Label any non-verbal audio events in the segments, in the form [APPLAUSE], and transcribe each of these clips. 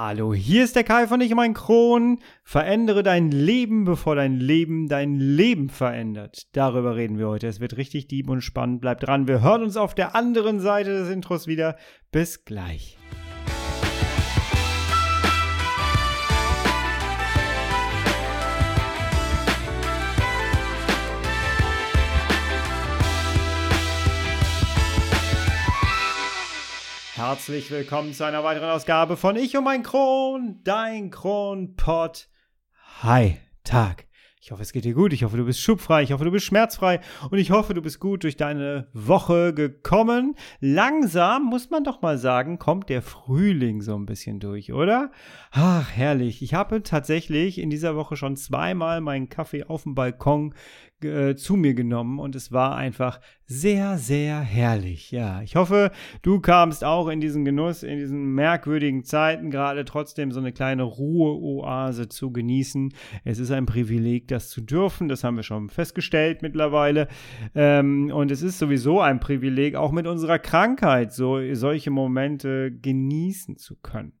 Hallo, hier ist der Kai von Ich mein Kron. Verändere dein Leben, bevor dein Leben dein Leben verändert. Darüber reden wir heute. Es wird richtig deep und spannend. Bleibt dran. Wir hören uns auf der anderen Seite des Intros wieder. Bis gleich. Herzlich willkommen zu einer weiteren Ausgabe von Ich und mein Kron, dein Kronpott. Hi, Tag. Ich hoffe, es geht dir gut. Ich hoffe, du bist schubfrei. Ich hoffe, du bist schmerzfrei. Und ich hoffe, du bist gut durch deine Woche gekommen. Langsam, muss man doch mal sagen, kommt der Frühling so ein bisschen durch, oder? Ach, herrlich. Ich habe tatsächlich in dieser Woche schon zweimal meinen Kaffee auf dem Balkon äh, zu mir genommen und es war einfach sehr, sehr herrlich. Ja, ich hoffe, du kamst auch in diesen Genuss, in diesen merkwürdigen Zeiten gerade trotzdem so eine kleine Ruheoase zu genießen. Es ist ein Privileg, das zu dürfen. Das haben wir schon festgestellt mittlerweile. Ähm, und es ist sowieso ein Privileg, auch mit unserer Krankheit so solche Momente genießen zu können.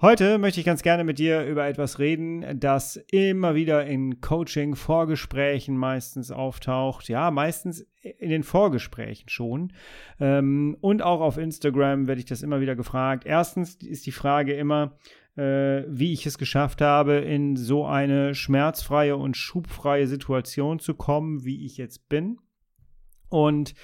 Heute möchte ich ganz gerne mit dir über etwas reden, das immer wieder in Coaching-Vorgesprächen meistens auftaucht. Ja, meistens in den Vorgesprächen schon. Ähm, und auch auf Instagram werde ich das immer wieder gefragt. Erstens ist die Frage immer, äh, wie ich es geschafft habe, in so eine schmerzfreie und schubfreie Situation zu kommen, wie ich jetzt bin. Und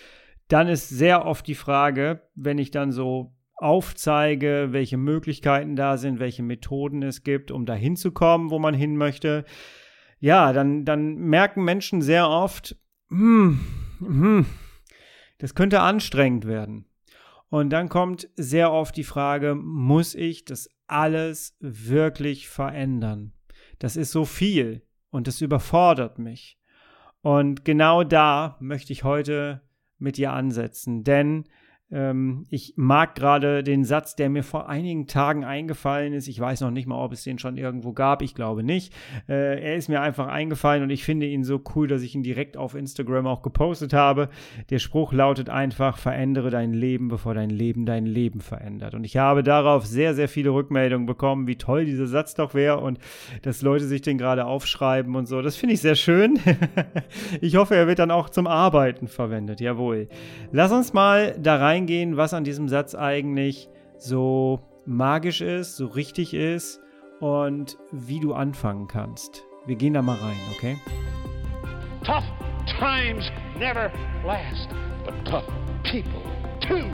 dann ist sehr oft die Frage, wenn ich dann so aufzeige, welche Möglichkeiten da sind, welche Methoden es gibt, um dahin zu kommen, wo man hin möchte, ja, dann, dann merken Menschen sehr oft, hm, hm, das könnte anstrengend werden. Und dann kommt sehr oft die Frage, muss ich das alles wirklich verändern? Das ist so viel und das überfordert mich. Und genau da möchte ich heute mit dir ansetzen, denn ähm, ich mag gerade den Satz, der mir vor einigen Tagen eingefallen ist. Ich weiß noch nicht mal, ob es den schon irgendwo gab. Ich glaube nicht. Äh, er ist mir einfach eingefallen und ich finde ihn so cool, dass ich ihn direkt auf Instagram auch gepostet habe. Der Spruch lautet einfach, verändere dein Leben, bevor dein Leben dein Leben verändert. Und ich habe darauf sehr, sehr viele Rückmeldungen bekommen, wie toll dieser Satz doch wäre und dass Leute sich den gerade aufschreiben und so. Das finde ich sehr schön. [LAUGHS] ich hoffe, er wird dann auch zum Arbeiten verwendet. Jawohl. Lass uns mal da rein eingehen, was an diesem Satz eigentlich so magisch ist, so richtig ist und wie du anfangen kannst. Wir gehen da mal rein, okay? Tough times never last, but tough people too.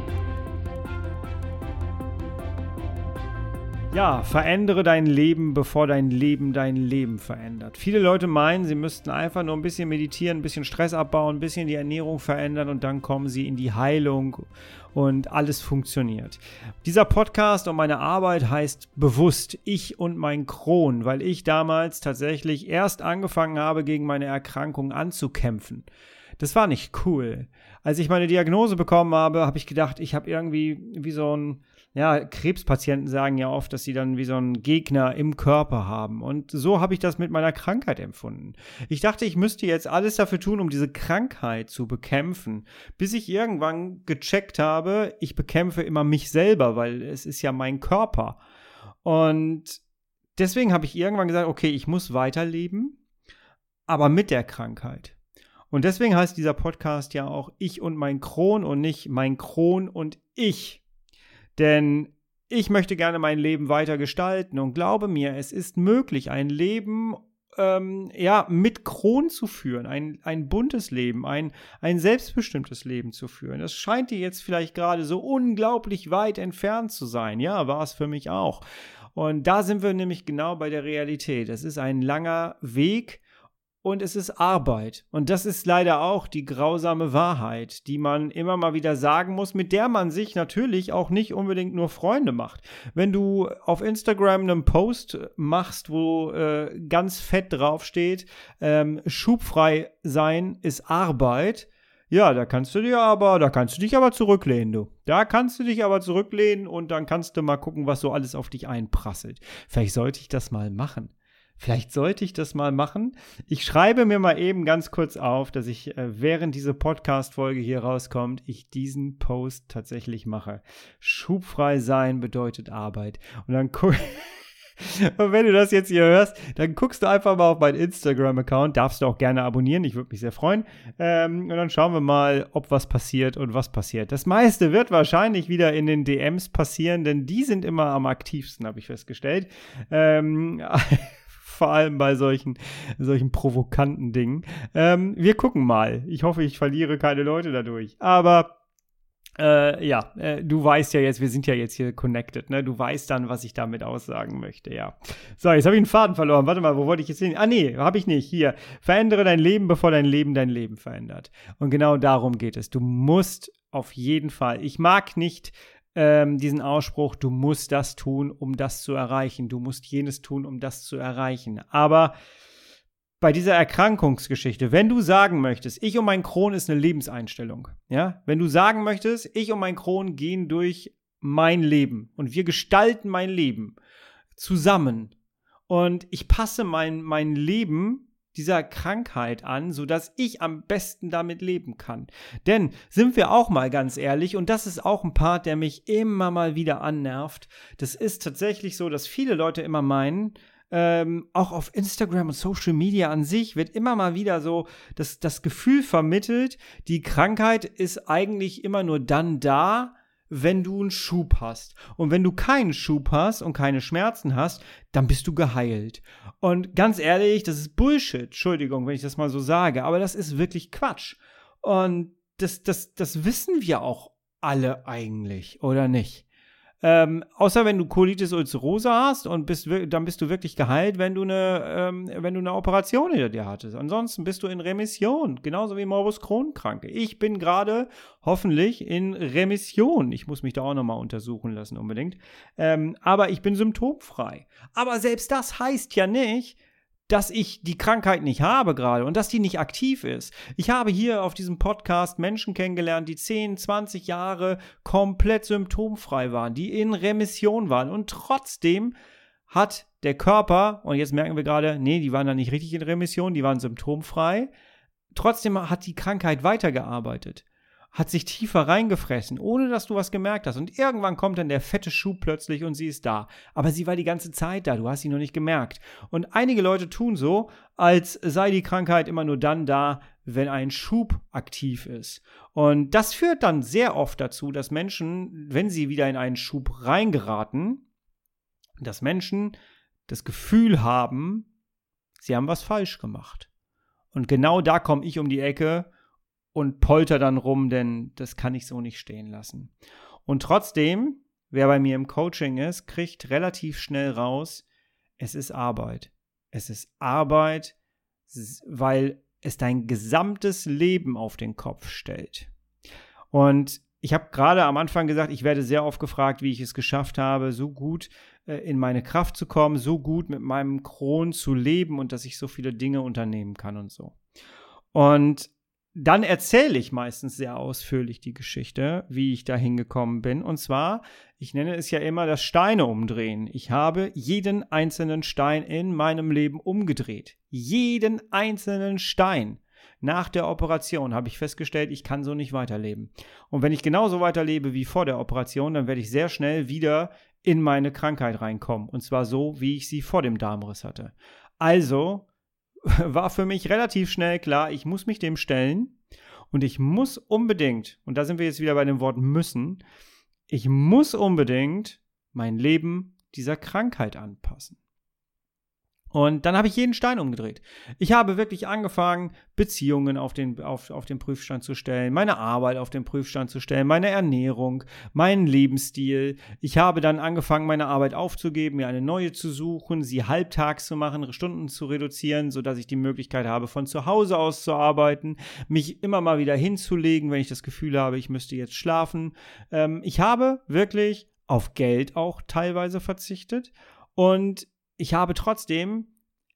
Ja, verändere dein Leben, bevor dein Leben dein Leben verändert. Viele Leute meinen, sie müssten einfach nur ein bisschen meditieren, ein bisschen Stress abbauen, ein bisschen die Ernährung verändern und dann kommen sie in die Heilung und alles funktioniert. Dieser Podcast und meine Arbeit heißt bewusst ich und mein Kron, weil ich damals tatsächlich erst angefangen habe, gegen meine Erkrankung anzukämpfen. Das war nicht cool. Als ich meine Diagnose bekommen habe, habe ich gedacht, ich habe irgendwie wie so ein ja, Krebspatienten sagen ja oft, dass sie dann wie so einen Gegner im Körper haben. Und so habe ich das mit meiner Krankheit empfunden. Ich dachte, ich müsste jetzt alles dafür tun, um diese Krankheit zu bekämpfen, bis ich irgendwann gecheckt habe, ich bekämpfe immer mich selber, weil es ist ja mein Körper. Und deswegen habe ich irgendwann gesagt, okay, ich muss weiterleben, aber mit der Krankheit. Und deswegen heißt dieser Podcast ja auch Ich und mein Kron und nicht mein Kron und ich. Denn ich möchte gerne mein Leben weiter gestalten und glaube mir, es ist möglich, ein Leben ähm, ja, mit Kron zu führen, ein, ein buntes Leben, ein, ein selbstbestimmtes Leben zu führen. Das scheint dir jetzt vielleicht gerade so unglaublich weit entfernt zu sein. Ja, war es für mich auch. Und da sind wir nämlich genau bei der Realität. Es ist ein langer Weg, und es ist Arbeit. Und das ist leider auch die grausame Wahrheit, die man immer mal wieder sagen muss, mit der man sich natürlich auch nicht unbedingt nur Freunde macht. Wenn du auf Instagram einen Post machst, wo äh, ganz fett draufsteht, ähm, schubfrei sein ist Arbeit, ja, da kannst du dir aber, da kannst du dich aber zurücklehnen, du. Da kannst du dich aber zurücklehnen und dann kannst du mal gucken, was so alles auf dich einprasselt. Vielleicht sollte ich das mal machen. Vielleicht sollte ich das mal machen. Ich schreibe mir mal eben ganz kurz auf, dass ich, äh, während diese Podcast-Folge hier rauskommt, ich diesen Post tatsächlich mache. Schubfrei sein bedeutet Arbeit. Und dann gucke [LAUGHS] Und wenn du das jetzt hier hörst, dann guckst du einfach mal auf meinen Instagram-Account. Darfst du auch gerne abonnieren. Ich würde mich sehr freuen. Ähm, und dann schauen wir mal, ob was passiert und was passiert. Das meiste wird wahrscheinlich wieder in den DMs passieren, denn die sind immer am aktivsten, habe ich festgestellt. Ähm, [LAUGHS] vor allem bei solchen, solchen provokanten Dingen. Ähm, wir gucken mal. Ich hoffe, ich verliere keine Leute dadurch. Aber äh, ja, äh, du weißt ja jetzt, wir sind ja jetzt hier connected, ne? Du weißt dann, was ich damit aussagen möchte, ja. So, jetzt habe ich einen Faden verloren. Warte mal, wo wollte ich jetzt hin? Ah, nee, habe ich nicht. Hier. Verändere dein Leben, bevor dein Leben dein Leben verändert. Und genau darum geht es. Du musst auf jeden Fall. Ich mag nicht ähm, diesen Ausspruch, du musst das tun, um das zu erreichen. Du musst jenes tun, um das zu erreichen. Aber bei dieser Erkrankungsgeschichte, wenn du sagen möchtest, ich und mein Kron ist eine Lebenseinstellung, ja, wenn du sagen möchtest, ich und mein Kron gehen durch mein Leben und wir gestalten mein Leben zusammen und ich passe mein, mein Leben dieser Krankheit an, sodass ich am besten damit leben kann. Denn sind wir auch mal ganz ehrlich, und das ist auch ein Part, der mich immer mal wieder annervt, das ist tatsächlich so, dass viele Leute immer meinen, ähm, auch auf Instagram und Social Media an sich wird immer mal wieder so das, das Gefühl vermittelt, die Krankheit ist eigentlich immer nur dann da, wenn du einen Schub hast. Und wenn du keinen Schub hast und keine Schmerzen hast, dann bist du geheilt. Und ganz ehrlich, das ist Bullshit. Entschuldigung, wenn ich das mal so sage, aber das ist wirklich Quatsch. Und das, das, das wissen wir auch alle eigentlich, oder nicht? Ähm, außer wenn du Colitis ulcerosa hast und bist, dann bist du wirklich geheilt, wenn du eine, ähm, wenn du eine Operation hinter dir hattest. Ansonsten bist du in Remission, genauso wie Morbus Crohn-Kranke. Ich bin gerade hoffentlich in Remission. Ich muss mich da auch nochmal untersuchen lassen unbedingt. Ähm, aber ich bin symptomfrei. Aber selbst das heißt ja nicht, dass ich die Krankheit nicht habe gerade und dass die nicht aktiv ist. Ich habe hier auf diesem Podcast Menschen kennengelernt, die 10, 20 Jahre komplett symptomfrei waren, die in Remission waren. Und trotzdem hat der Körper, und jetzt merken wir gerade, nee, die waren da nicht richtig in Remission, die waren symptomfrei, trotzdem hat die Krankheit weitergearbeitet hat sich tiefer reingefressen, ohne dass du was gemerkt hast. Und irgendwann kommt dann der fette Schub plötzlich und sie ist da. Aber sie war die ganze Zeit da, du hast sie nur nicht gemerkt. Und einige Leute tun so, als sei die Krankheit immer nur dann da, wenn ein Schub aktiv ist. Und das führt dann sehr oft dazu, dass Menschen, wenn sie wieder in einen Schub reingeraten, dass Menschen das Gefühl haben, sie haben was falsch gemacht. Und genau da komme ich um die Ecke und polter dann rum, denn das kann ich so nicht stehen lassen. Und trotzdem, wer bei mir im Coaching ist, kriegt relativ schnell raus, es ist Arbeit. Es ist Arbeit, weil es dein gesamtes Leben auf den Kopf stellt. Und ich habe gerade am Anfang gesagt, ich werde sehr oft gefragt, wie ich es geschafft habe, so gut äh, in meine Kraft zu kommen, so gut mit meinem Kron zu leben und dass ich so viele Dinge unternehmen kann und so. Und dann erzähle ich meistens sehr ausführlich die Geschichte, wie ich da hingekommen bin. Und zwar, ich nenne es ja immer das Steine umdrehen. Ich habe jeden einzelnen Stein in meinem Leben umgedreht. Jeden einzelnen Stein. Nach der Operation habe ich festgestellt, ich kann so nicht weiterleben. Und wenn ich genauso weiterlebe wie vor der Operation, dann werde ich sehr schnell wieder in meine Krankheit reinkommen. Und zwar so, wie ich sie vor dem Darmriss hatte. Also [LAUGHS] war für mich relativ schnell klar, ich muss mich dem stellen und ich muss unbedingt, und da sind wir jetzt wieder bei dem Wort müssen, ich muss unbedingt mein Leben dieser Krankheit anpassen. Und dann habe ich jeden Stein umgedreht. Ich habe wirklich angefangen, Beziehungen auf den, auf, auf den Prüfstand zu stellen, meine Arbeit auf den Prüfstand zu stellen, meine Ernährung, meinen Lebensstil. Ich habe dann angefangen, meine Arbeit aufzugeben, mir eine neue zu suchen, sie halbtags zu machen, Stunden zu reduzieren, sodass ich die Möglichkeit habe, von zu Hause aus zu arbeiten, mich immer mal wieder hinzulegen, wenn ich das Gefühl habe, ich müsste jetzt schlafen. Ähm, ich habe wirklich auf Geld auch teilweise verzichtet und ich habe trotzdem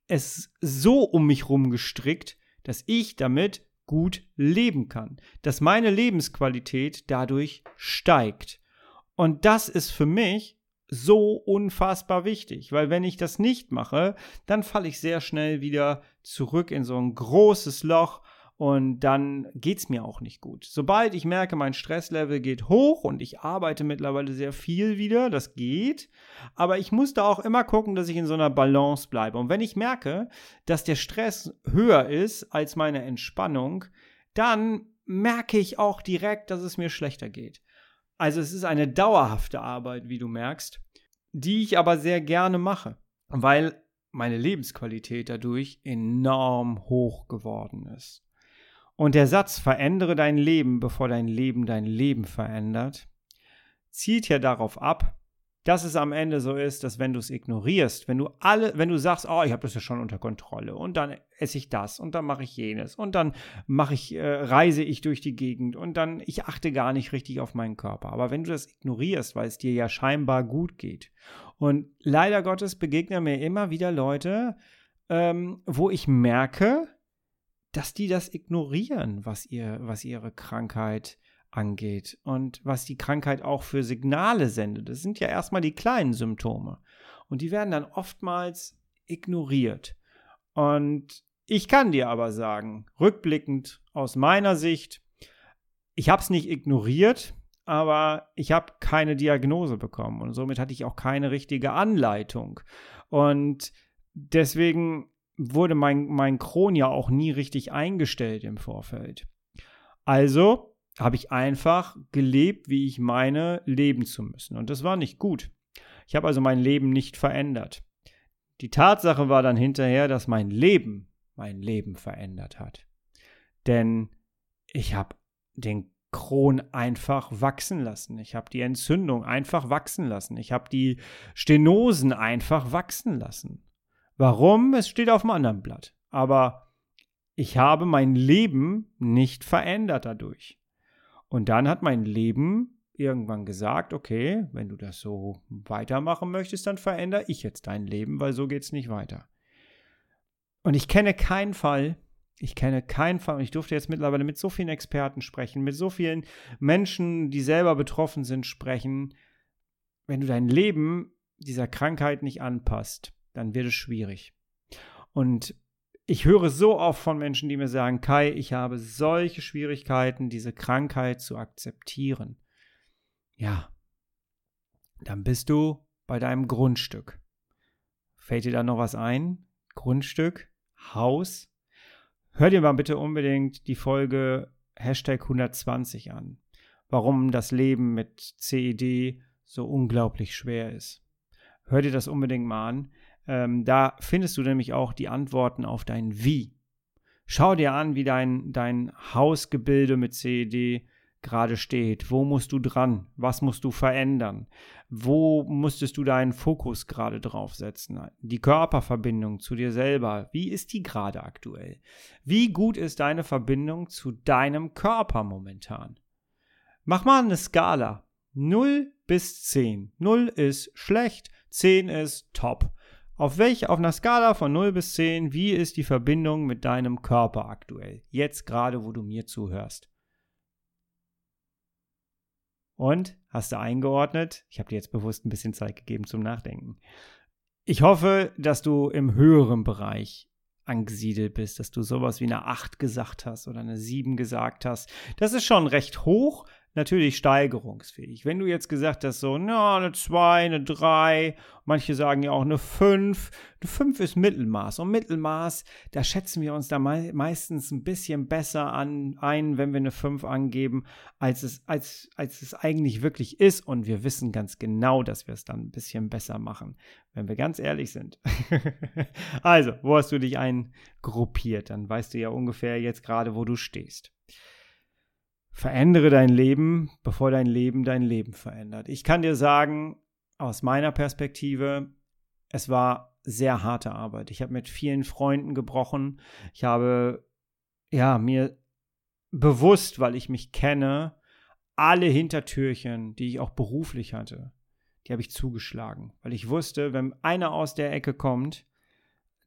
es so um mich rum gestrickt, dass ich damit gut leben kann, dass meine Lebensqualität dadurch steigt. Und das ist für mich so unfassbar wichtig, weil wenn ich das nicht mache, dann falle ich sehr schnell wieder zurück in so ein großes Loch und dann geht es mir auch nicht gut. Sobald ich merke, mein Stresslevel geht hoch und ich arbeite mittlerweile sehr viel wieder, das geht, aber ich muss da auch immer gucken, dass ich in so einer Balance bleibe. Und wenn ich merke, dass der Stress höher ist als meine Entspannung, dann merke ich auch direkt, dass es mir schlechter geht. Also es ist eine dauerhafte Arbeit, wie du merkst, die ich aber sehr gerne mache, weil meine Lebensqualität dadurch enorm hoch geworden ist. Und der Satz verändere dein Leben, bevor dein Leben dein Leben verändert, zielt ja darauf ab, dass es am Ende so ist, dass wenn du es ignorierst, wenn du alle, wenn du sagst, oh, ich habe das ja schon unter Kontrolle und dann esse ich das und dann mache ich jenes und dann mache ich, äh, reise ich durch die Gegend und dann ich achte gar nicht richtig auf meinen Körper. Aber wenn du das ignorierst, weil es dir ja scheinbar gut geht und leider Gottes begegnen mir immer wieder Leute, ähm, wo ich merke, dass die das ignorieren, was, ihr, was ihre Krankheit angeht und was die Krankheit auch für Signale sendet. Das sind ja erstmal die kleinen Symptome. Und die werden dann oftmals ignoriert. Und ich kann dir aber sagen, rückblickend aus meiner Sicht, ich habe es nicht ignoriert, aber ich habe keine Diagnose bekommen und somit hatte ich auch keine richtige Anleitung. Und deswegen wurde mein, mein Kron ja auch nie richtig eingestellt im Vorfeld. Also habe ich einfach gelebt, wie ich meine, leben zu müssen. Und das war nicht gut. Ich habe also mein Leben nicht verändert. Die Tatsache war dann hinterher, dass mein Leben mein Leben verändert hat. Denn ich habe den Kron einfach wachsen lassen. Ich habe die Entzündung einfach wachsen lassen. Ich habe die Stenosen einfach wachsen lassen. Warum? Es steht auf dem anderen Blatt. Aber ich habe mein Leben nicht verändert dadurch. Und dann hat mein Leben irgendwann gesagt, okay, wenn du das so weitermachen möchtest, dann verändere ich jetzt dein Leben, weil so geht es nicht weiter. Und ich kenne keinen Fall, ich kenne keinen Fall, und ich durfte jetzt mittlerweile mit so vielen Experten sprechen, mit so vielen Menschen, die selber betroffen sind, sprechen, wenn du dein Leben dieser Krankheit nicht anpasst, dann wird es schwierig. Und ich höre so oft von Menschen, die mir sagen, Kai, ich habe solche Schwierigkeiten, diese Krankheit zu akzeptieren. Ja, dann bist du bei deinem Grundstück. Fällt dir da noch was ein? Grundstück, Haus? Hör dir mal bitte unbedingt die Folge Hashtag 120 an. Warum das Leben mit CED so unglaublich schwer ist. Hör dir das unbedingt mal an. Ähm, da findest du nämlich auch die Antworten auf dein Wie. Schau dir an, wie dein, dein Hausgebilde mit CED gerade steht. Wo musst du dran? Was musst du verändern? Wo musstest du deinen Fokus gerade draufsetzen? Die Körperverbindung zu dir selber, wie ist die gerade aktuell? Wie gut ist deine Verbindung zu deinem Körper momentan? Mach mal eine Skala. 0 bis 10. 0 ist schlecht, 10 ist top. Auf welch, auf einer Skala von 0 bis 10, wie ist die Verbindung mit deinem Körper aktuell? Jetzt gerade, wo du mir zuhörst. Und hast du eingeordnet? Ich habe dir jetzt bewusst ein bisschen Zeit gegeben zum Nachdenken. Ich hoffe, dass du im höheren Bereich angesiedelt bist, dass du sowas wie eine 8 gesagt hast oder eine 7 gesagt hast. Das ist schon recht hoch, natürlich steigerungsfähig. Wenn du jetzt gesagt hast, so, na, eine 2, eine 3, manche sagen ja auch eine 5. Eine 5 ist Mittelmaß. Und Mittelmaß, da schätzen wir uns da mei meistens ein bisschen besser an, ein, wenn wir eine 5 angeben, als es, als, als es eigentlich wirklich ist. Und wir wissen ganz genau, dass wir es dann ein bisschen besser machen, wenn wir ganz ehrlich sind. [LAUGHS] also, wo hast du dich eingruppiert? Dann weißt du ja ungefähr jetzt gerade, wo du stehst. Verändere dein Leben, bevor dein Leben dein Leben verändert. Ich kann dir sagen, aus meiner Perspektive, es war sehr harte Arbeit. Ich habe mit vielen Freunden gebrochen. Ich habe ja mir bewusst, weil ich mich kenne, alle Hintertürchen, die ich auch beruflich hatte, die habe ich zugeschlagen, weil ich wusste, wenn einer aus der Ecke kommt,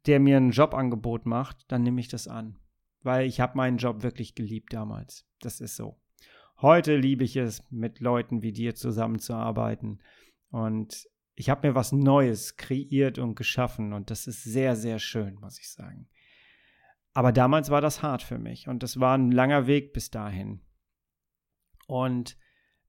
der mir ein Jobangebot macht, dann nehme ich das an weil ich habe meinen Job wirklich geliebt damals. Das ist so. Heute liebe ich es, mit Leuten wie dir zusammenzuarbeiten. Und ich habe mir was Neues kreiert und geschaffen. Und das ist sehr, sehr schön, muss ich sagen. Aber damals war das hart für mich und das war ein langer Weg bis dahin. Und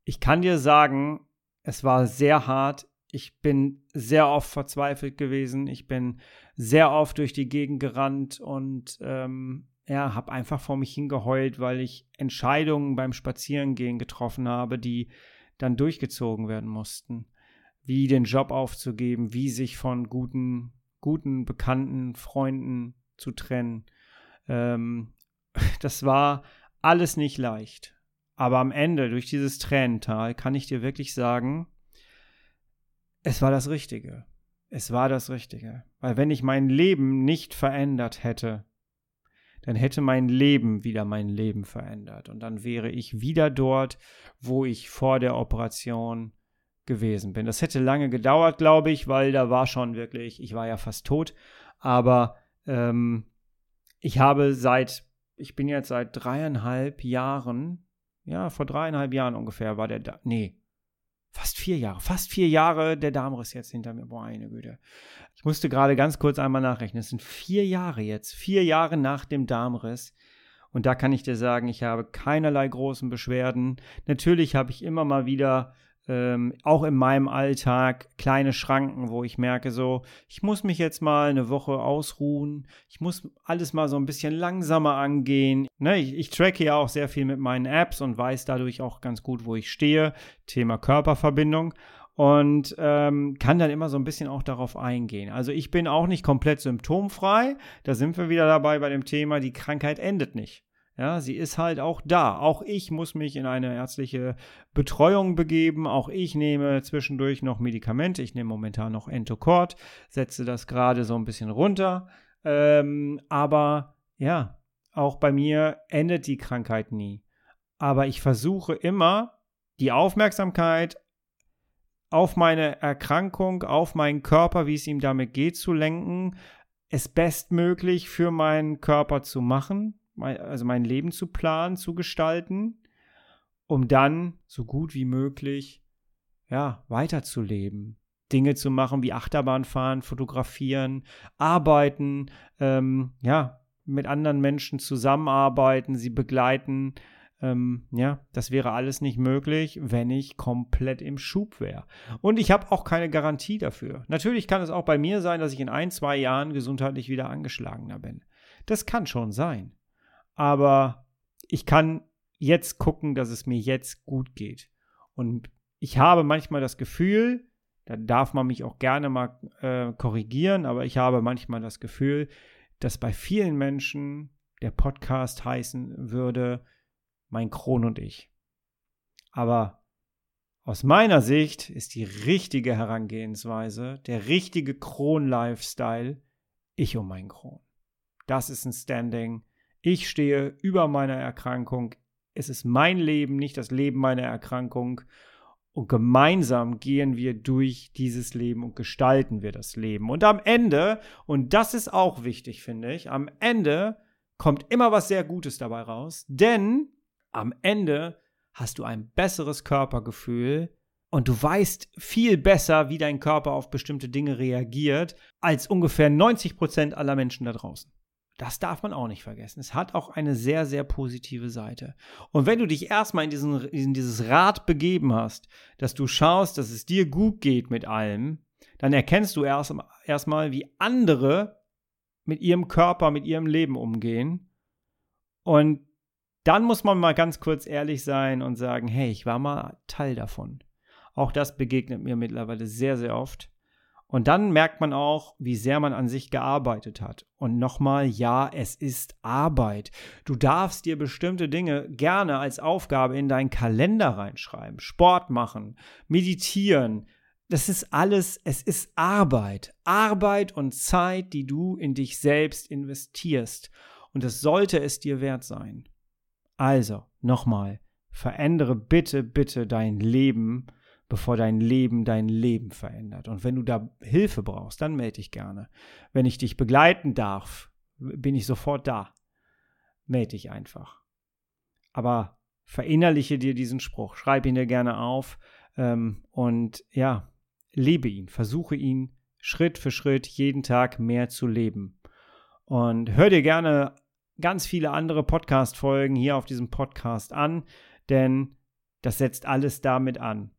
ich kann dir sagen, es war sehr hart. Ich bin sehr oft verzweifelt gewesen. Ich bin sehr oft durch die Gegend gerannt und ähm, ja, habe einfach vor mich hingeheult, weil ich Entscheidungen beim Spazierengehen getroffen habe, die dann durchgezogen werden mussten. Wie den Job aufzugeben, wie sich von guten, guten, bekannten Freunden zu trennen. Ähm, [LAUGHS] das war alles nicht leicht. Aber am Ende, durch dieses Tränental, kann ich dir wirklich sagen, es war das Richtige. Es war das Richtige. Weil wenn ich mein Leben nicht verändert hätte, dann hätte mein Leben wieder mein Leben verändert. Und dann wäre ich wieder dort, wo ich vor der Operation gewesen bin. Das hätte lange gedauert, glaube ich, weil da war schon wirklich, ich war ja fast tot. Aber ähm, ich habe seit, ich bin jetzt seit dreieinhalb Jahren, ja, vor dreieinhalb Jahren ungefähr war der da, nee, fast vier Jahre, fast vier Jahre der Darmriss jetzt hinter mir. Boah, eine Güte. Ich musste gerade ganz kurz einmal nachrechnen. Es sind vier Jahre jetzt, vier Jahre nach dem Darmriss. Und da kann ich dir sagen, ich habe keinerlei großen Beschwerden. Natürlich habe ich immer mal wieder ähm, auch in meinem Alltag kleine Schranken, wo ich merke, so, ich muss mich jetzt mal eine Woche ausruhen, ich muss alles mal so ein bisschen langsamer angehen. Ne, ich, ich tracke ja auch sehr viel mit meinen Apps und weiß dadurch auch ganz gut, wo ich stehe. Thema Körperverbindung und ähm, kann dann immer so ein bisschen auch darauf eingehen. Also ich bin auch nicht komplett symptomfrei. Da sind wir wieder dabei bei dem Thema, die Krankheit endet nicht. Ja, sie ist halt auch da. Auch ich muss mich in eine ärztliche Betreuung begeben. Auch ich nehme zwischendurch noch Medikamente. Ich nehme momentan noch Entocort, setze das gerade so ein bisschen runter. Ähm, aber ja, auch bei mir endet die Krankheit nie. Aber ich versuche immer, die Aufmerksamkeit auf meine Erkrankung, auf meinen Körper, wie es ihm damit geht, zu lenken, es bestmöglich für meinen Körper zu machen, also mein Leben zu planen, zu gestalten, um dann so gut wie möglich ja, weiterzuleben. Dinge zu machen wie Achterbahn fahren, fotografieren, arbeiten, ähm, ja, mit anderen Menschen zusammenarbeiten, sie begleiten. Ähm, ja, das wäre alles nicht möglich, wenn ich komplett im Schub wäre. Und ich habe auch keine Garantie dafür. Natürlich kann es auch bei mir sein, dass ich in ein, zwei Jahren gesundheitlich wieder angeschlagener bin. Das kann schon sein aber ich kann jetzt gucken, dass es mir jetzt gut geht. Und ich habe manchmal das Gefühl, da darf man mich auch gerne mal äh, korrigieren, aber ich habe manchmal das Gefühl, dass bei vielen Menschen der Podcast heißen würde, mein Kron und ich. Aber aus meiner Sicht ist die richtige Herangehensweise, der richtige Kron-Lifestyle, ich um mein Kron. Das ist ein Standing, ich stehe über meiner Erkrankung. Es ist mein Leben, nicht das Leben meiner Erkrankung. Und gemeinsam gehen wir durch dieses Leben und gestalten wir das Leben. Und am Ende, und das ist auch wichtig, finde ich, am Ende kommt immer was sehr Gutes dabei raus, denn am Ende hast du ein besseres Körpergefühl und du weißt viel besser, wie dein Körper auf bestimmte Dinge reagiert, als ungefähr 90 Prozent aller Menschen da draußen. Das darf man auch nicht vergessen. Es hat auch eine sehr, sehr positive Seite. Und wenn du dich erstmal in, diesen, in dieses Rad begeben hast, dass du schaust, dass es dir gut geht mit allem, dann erkennst du erst, erstmal, wie andere mit ihrem Körper, mit ihrem Leben umgehen. Und dann muss man mal ganz kurz ehrlich sein und sagen, hey, ich war mal Teil davon. Auch das begegnet mir mittlerweile sehr, sehr oft. Und dann merkt man auch, wie sehr man an sich gearbeitet hat. Und nochmal, ja, es ist Arbeit. Du darfst dir bestimmte Dinge gerne als Aufgabe in deinen Kalender reinschreiben. Sport machen, meditieren. Das ist alles, es ist Arbeit. Arbeit und Zeit, die du in dich selbst investierst. Und das sollte es dir wert sein. Also, nochmal, verändere bitte, bitte dein Leben bevor dein Leben dein Leben verändert. Und wenn du da Hilfe brauchst, dann melde dich gerne. Wenn ich dich begleiten darf, bin ich sofort da. Melde dich einfach. Aber verinnerliche dir diesen Spruch, schreib ihn dir gerne auf ähm, und ja, lebe ihn, versuche ihn Schritt für Schritt jeden Tag mehr zu leben. Und hör dir gerne ganz viele andere Podcast-Folgen hier auf diesem Podcast an, denn das setzt alles damit an,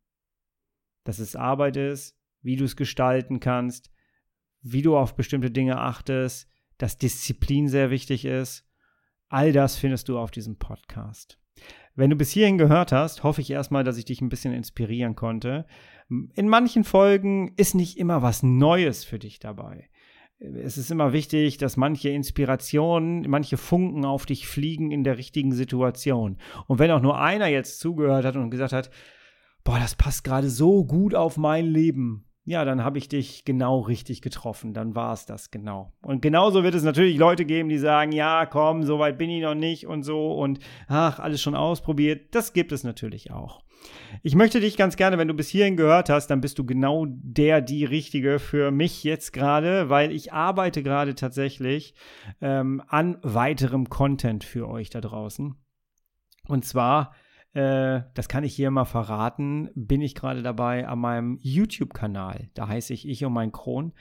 dass es Arbeit ist, wie du es gestalten kannst, wie du auf bestimmte Dinge achtest, dass Disziplin sehr wichtig ist. All das findest du auf diesem Podcast. Wenn du bis hierhin gehört hast, hoffe ich erstmal, dass ich dich ein bisschen inspirieren konnte. In manchen Folgen ist nicht immer was Neues für dich dabei. Es ist immer wichtig, dass manche Inspirationen, manche Funken auf dich fliegen in der richtigen Situation. Und wenn auch nur einer jetzt zugehört hat und gesagt hat, boah, das passt gerade so gut auf mein Leben, ja, dann habe ich dich genau richtig getroffen. Dann war es das genau. Und genauso wird es natürlich Leute geben, die sagen, ja, komm, so weit bin ich noch nicht und so und ach, alles schon ausprobiert. Das gibt es natürlich auch. Ich möchte dich ganz gerne, wenn du bis hierhin gehört hast, dann bist du genau der, die Richtige für mich jetzt gerade, weil ich arbeite gerade tatsächlich ähm, an weiterem Content für euch da draußen. Und zwar äh, das kann ich hier mal verraten, bin ich gerade dabei an meinem YouTube-Kanal. Da heiße ich Ich und mein Kron.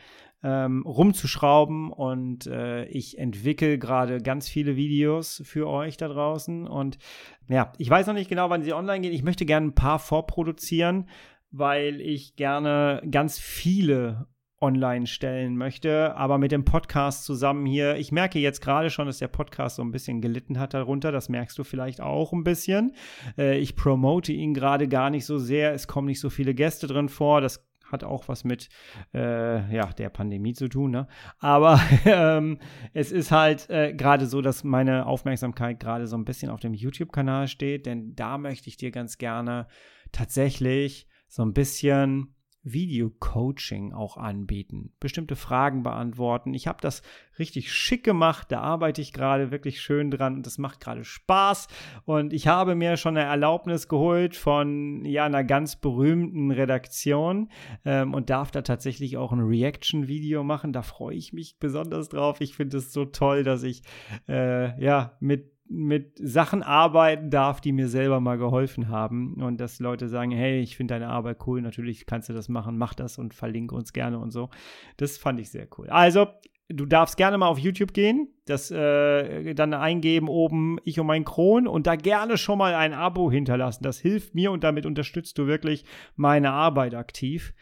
Ähm, rumzuschrauben und äh, ich entwickle gerade ganz viele Videos für euch da draußen und ja, ich weiß noch nicht genau, wann sie online gehen. Ich möchte gerne ein paar vorproduzieren, weil ich gerne ganz viele online stellen möchte, aber mit dem Podcast zusammen hier. Ich merke jetzt gerade schon, dass der Podcast so ein bisschen gelitten hat darunter. Das merkst du vielleicht auch ein bisschen. Äh, ich promote ihn gerade gar nicht so sehr. Es kommen nicht so viele Gäste drin vor. Das hat auch was mit äh, ja, der Pandemie zu tun. Ne? Aber [LAUGHS] ähm, es ist halt äh, gerade so, dass meine Aufmerksamkeit gerade so ein bisschen auf dem YouTube-Kanal steht, denn da möchte ich dir ganz gerne tatsächlich so ein bisschen Video-Coaching auch anbieten, bestimmte Fragen beantworten. Ich habe das richtig schick gemacht, da arbeite ich gerade wirklich schön dran und das macht gerade Spaß. Und ich habe mir schon eine Erlaubnis geholt von ja einer ganz berühmten Redaktion ähm, und darf da tatsächlich auch ein Reaction-Video machen. Da freue ich mich besonders drauf. Ich finde es so toll, dass ich äh, ja mit mit Sachen arbeiten darf, die mir selber mal geholfen haben. Und dass Leute sagen, hey, ich finde deine Arbeit cool, natürlich kannst du das machen, mach das und verlinke uns gerne und so. Das fand ich sehr cool. Also, du darfst gerne mal auf YouTube gehen, das äh, dann eingeben oben ich und mein Kron und da gerne schon mal ein Abo hinterlassen. Das hilft mir und damit unterstützt du wirklich meine Arbeit aktiv.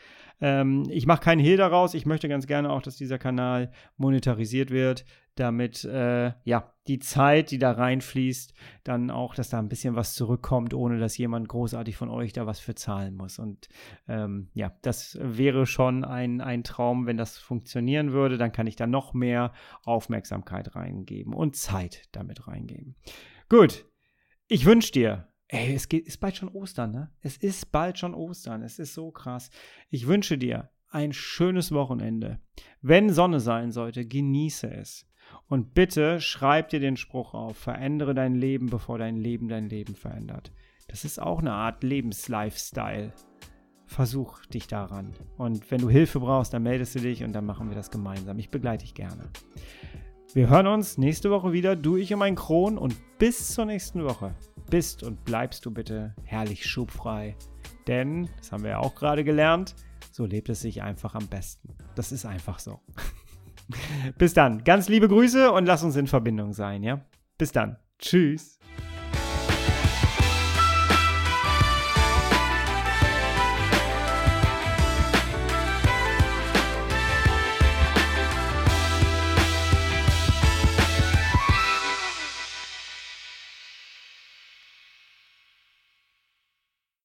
Ähm, ich mache keinen Hehl daraus. Ich möchte ganz gerne auch, dass dieser Kanal monetarisiert wird, damit äh, ja die Zeit, die da reinfließt, dann auch, dass da ein bisschen was zurückkommt, ohne dass jemand großartig von euch da was für zahlen muss. Und ähm, ja, das wäre schon ein, ein Traum, wenn das funktionieren würde. Dann kann ich da noch mehr Aufmerksamkeit reingeben und Zeit damit reingeben. Gut, ich wünsche dir Ey, es geht, ist bald schon Ostern, ne? Es ist bald schon Ostern. Es ist so krass. Ich wünsche dir ein schönes Wochenende. Wenn Sonne sein sollte, genieße es. Und bitte schreib dir den Spruch auf, verändere dein Leben, bevor dein Leben dein Leben verändert. Das ist auch eine Art Lebenslifestyle. Versuch dich daran. Und wenn du Hilfe brauchst, dann meldest du dich und dann machen wir das gemeinsam. Ich begleite dich gerne. Wir hören uns nächste Woche wieder, du, ich und mein Kron. Und bis zur nächsten Woche bist und bleibst du bitte herrlich schubfrei. Denn, das haben wir ja auch gerade gelernt, so lebt es sich einfach am besten. Das ist einfach so. [LAUGHS] Bis dann. Ganz liebe Grüße und lass uns in Verbindung sein, ja? Bis dann. Tschüss.